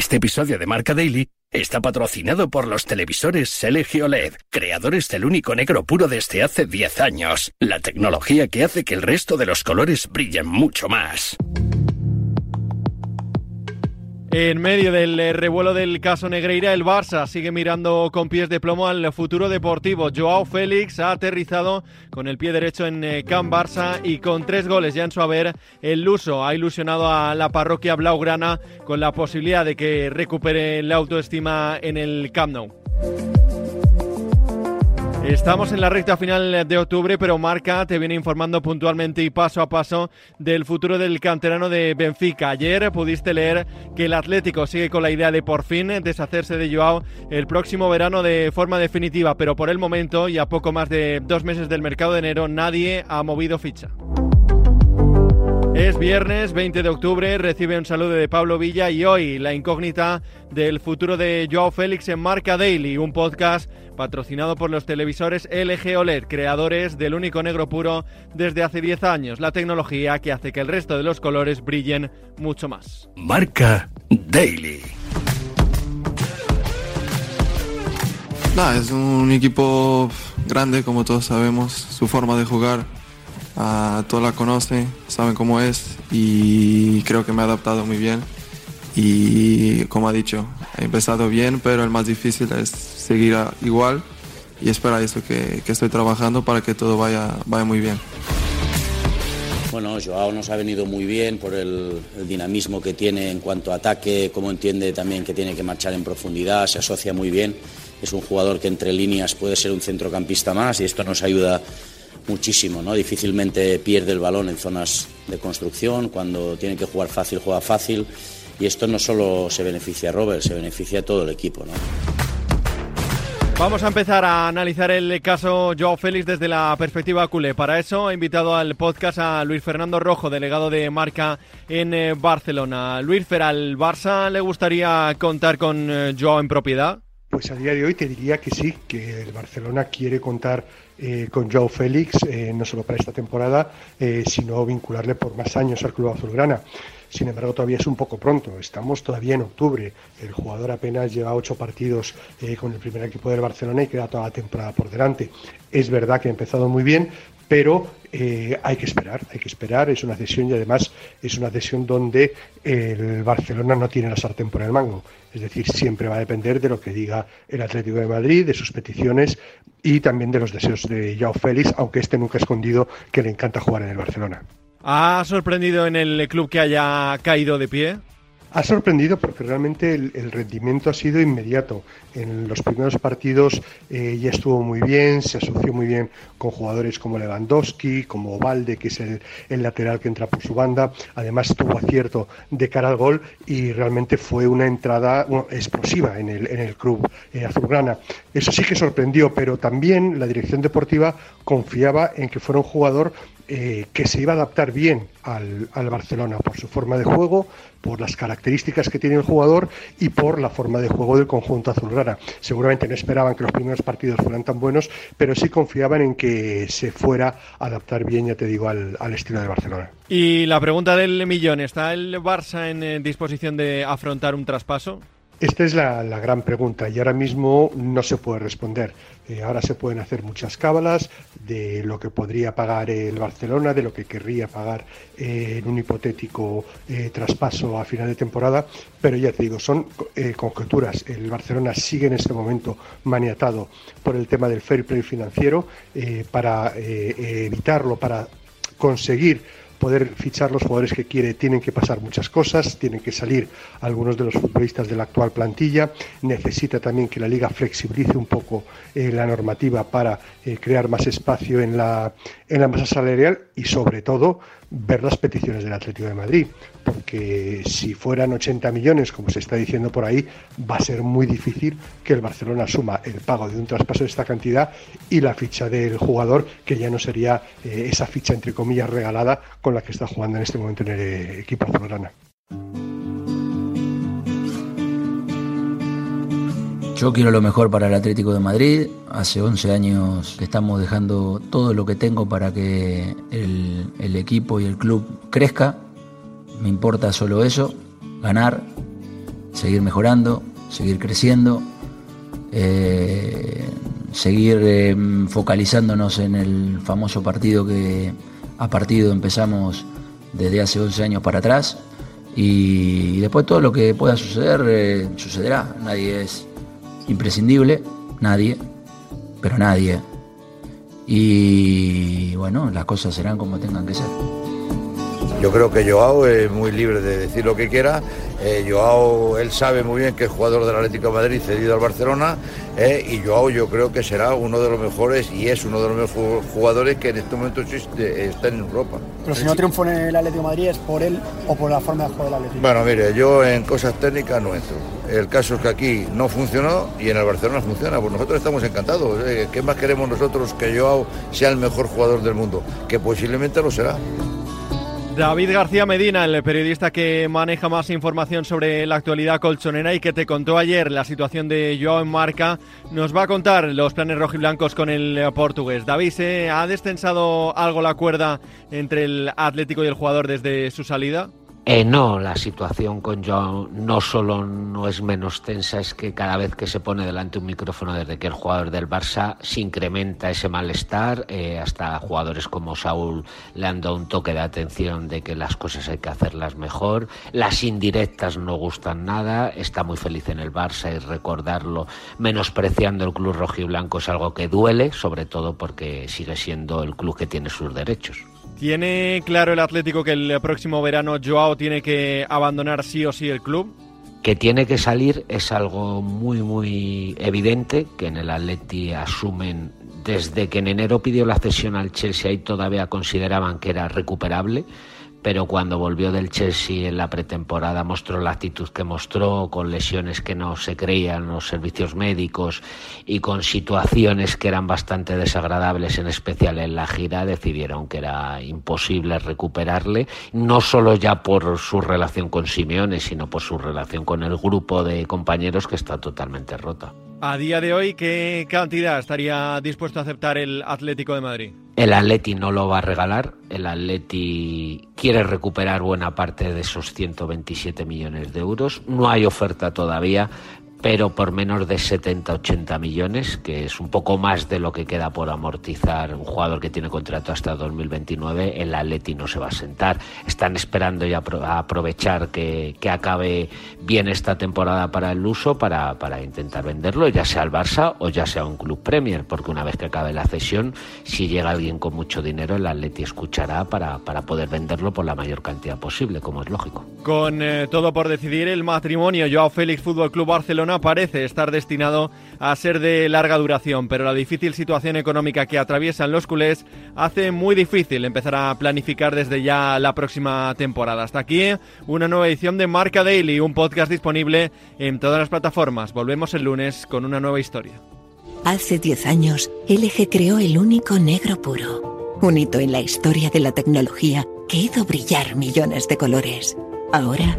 Este episodio de Marca Daily está patrocinado por los televisores LG OLED, creadores del único negro puro desde hace 10 años, la tecnología que hace que el resto de los colores brillen mucho más. En medio del eh, revuelo del caso Negreira, el Barça sigue mirando con pies de plomo al futuro deportivo. Joao Félix ha aterrizado con el pie derecho en eh, Camp Barça y con tres goles ya en su haber, el Luso ha ilusionado a la parroquia blaugrana con la posibilidad de que recupere la autoestima en el Camp Nou. Estamos en la recta final de octubre, pero Marca te viene informando puntualmente y paso a paso del futuro del canterano de Benfica. Ayer pudiste leer que el Atlético sigue con la idea de por fin deshacerse de Joao el próximo verano de forma definitiva, pero por el momento y a poco más de dos meses del mercado de enero nadie ha movido ficha. Es viernes 20 de octubre, recibe un saludo de Pablo Villa y hoy la incógnita del futuro de Joao Félix en Marca Daily, un podcast patrocinado por los televisores LG OLED, creadores del único negro puro desde hace 10 años, la tecnología que hace que el resto de los colores brillen mucho más. Marca Daily. es un equipo grande, como todos sabemos, su forma de jugar Uh, todos la conocen, saben cómo es y creo que me he adaptado muy bien. Y como ha dicho, he empezado bien, pero el más difícil es seguir igual y esperar eso que, que, estoy trabajando para que todo vaya, vaya muy bien. Bueno, Joao nos ha venido muy bien por el, el, dinamismo que tiene en cuanto a ataque, como entiende también que tiene que marchar en profundidad, se asocia muy bien. Es un jugador que entre líneas puede ser un centrocampista más y esto nos ayuda muchísimo, ¿no? Difícilmente pierde el balón en zonas de construcción, cuando tiene que jugar fácil, juega fácil. Y esto no solo se beneficia a Robert, se beneficia a todo el equipo, ¿no? Vamos a empezar a analizar el caso Joao Félix desde la perspectiva culé. Para eso he invitado al podcast a Luis Fernando Rojo, delegado de marca en eh, Barcelona. Luis Fer, ¿al Barça le gustaría contar con eh, Joao en propiedad? Pues a día de hoy te diría que sí, que el Barcelona quiere contar eh, con Joao Félix, eh, no solo para esta temporada, eh, sino vincularle por más años al club azulgrana. Sin embargo, todavía es un poco pronto. Estamos todavía en octubre. El jugador apenas lleva ocho partidos con el primer equipo del Barcelona y queda toda la temporada por delante. Es verdad que ha empezado muy bien, pero hay que esperar, hay que esperar. Es una cesión y además es una cesión donde el Barcelona no tiene la sartén por el mango. Es decir, siempre va a depender de lo que diga el Atlético de Madrid, de sus peticiones y también de los deseos de Joao Félix, aunque este nunca ha escondido que le encanta jugar en el Barcelona. ¿Ha sorprendido en el club que haya caído de pie? Ha sorprendido porque realmente el, rendimiento ha sido inmediato. En los primeros partidos eh, ya estuvo muy bien, se asoció muy bien con jugadores como Lewandowski, como Valde, que es el, lateral que entra por su banda. Además tuvo acierto de cara al gol y realmente fue una entrada explosiva en el, en el club eh, azulgrana. Eso sí que sorprendió, pero también la dirección deportiva confiaba en que fuera un jugador eh, que se iba a adaptar bien al, Barcelona por su forma de juego, por las características que tiene el jugador y por la forma de juego del conjunto azulgrana. Seguramente no esperaban que los primeros partidos fueran tan buenos, pero sí confiaban en que se fuera a adaptar bien, ya te digo, al, al estilo de Barcelona. Y la pregunta del millón, ¿está el Barça en disposición de afrontar un traspaso? Esta es la, gran pregunta y ahora mismo no se puede responder. Eh, ahora se pueden hacer muchas cábalas de lo que podría pagar el Barcelona, de lo que querría pagar eh, en un hipotético eh, traspaso a final de temporada, pero ya te digo, son conjeturas. El Barcelona sigue en este momento maniatado por el tema del fair play financiero para evitarlo, para conseguir poder fichar los jugadores que quiere. Tienen que pasar muchas cosas, tienen que salir algunos de los futbolistas de la actual plantilla, necesita también que la liga flexibilice un poco eh, la normativa para eh, crear más espacio en la, en la masa salarial y sobre todo ver las peticiones del Atlético de Madrid, porque si fueran 80 millones, como se está diciendo por ahí, va a ser muy difícil que el Barcelona asuma el pago de un traspaso de esta cantidad y la ficha del jugador, que ya no sería eh, esa ficha entre comillas regalada con la que está jugando en este momento en el equipo azulgrana. Yo quiero lo mejor para el Atlético de Madrid. Hace 11 años estamos dejando todo lo que tengo para que el, equipo y el club crezca. Me importa solo eso, ganar. seguir mejorando, seguir creciendo, eh, seguir eh, focalizándonos en el famoso partido que a partido empezamos desde hace 11 años para atrás y, después todo lo que pueda suceder eh, sucederá. Nadie es imprescindible, nadie, pero nadie. Y bueno, las cosas serán como tengan que ser. Yo creo que Joao es muy libre de decir lo que quiera. Eh, Joao, él sabe muy bien que es jugador del Atlético de Madrid cedido al Barcelona. Eh, y Joao yo creo que será uno de los mejores y es uno de los mejores jugadores que en este momento existe, está en Europa. Pero si no triunfó en el Atlético de Madrid, ¿es por él o por la forma de jugar del Atlético? Bueno, mire, yo en cosas técnicas no entro. El caso es que aquí no funcionó y en el Barcelona funciona. Pues nosotros estamos encantados. Eh. ¿Qué más queremos nosotros que Joao sea el mejor jugador del mundo? Que posiblemente lo será. David García Medina, el periodista que maneja más información sobre la actualidad colchonera y que te contó ayer la situación de Joao en Marca, nos va a contar los planes rojiblancos con el portugués. David, ¿se ha descensado algo la cuerda entre el Atlético y el jugador desde su salida? Eh, no, la situación con Joao no solo no es menos tensa, es que cada vez que se pone delante un micrófono desde que el jugador del Barça se incrementa ese malestar, eh, hasta jugadores como Saúl le han dado un toque de atención de que las cosas hay que hacerlas mejor, las indirectas no gustan nada, está muy feliz en el Barça y recordarlo, menospreciando el club rojo y blanco es algo que duele, sobre todo porque sigue siendo el club que tiene sus derechos. ¿Tiene claro el Atlético que el próximo verano Joao tiene que abandonar sí o sí el club? Que tiene que salir es algo muy, muy evidente, que en el Atleti asumen desde que en enero pidió la cesión al Chelsea y todavía consideraban que era recuperable pero cuando volvió del Chelsea en la pretemporada mostró la actitud que mostró, con lesiones que no se creían los servicios médicos y con situaciones que eran bastante desagradables, en especial en la gira, decidieron que era imposible recuperarle, no solo ya por su relación con Simeone, sino por su relación con el grupo de compañeros que está totalmente rota. A día de hoy, ¿qué cantidad estaría dispuesto a aceptar el Atlético de Madrid? El Atleti no lo va a regalar. El Atleti quiere recuperar buena parte de esos 127 millones de euros. No hay oferta todavía, pero por menos de 70-80 millones, que es un poco más de lo que queda por amortizar un jugador que tiene contrato hasta 2029, el Atleti no se va a sentar. Están esperando ya a aprovechar que, que acabe bien esta temporada para el uso para, para, intentar venderlo, ya sea al Barça o ya sea un club Premier, porque una vez que acabe la cesión, si llega alguien con mucho dinero, el Atleti escuchará para, para poder venderlo por la mayor cantidad posible, como es lógico. Con eh, todo por decidir, el matrimonio Joao Félix Fútbol Club Barcelona parece estar destinado a ser de larga duración, pero la difícil situación económica que atraviesan los culés hace muy difícil empezar a planificar desde ya la próxima temporada. Hasta aquí una nueva edición de Marca Daily, un podcast disponible en todas las plataformas. Volvemos el lunes con una nueva historia. Hace 10 años, LG creó el único negro puro, un hito en la historia de la tecnología que hizo brillar millones de colores. Ahora,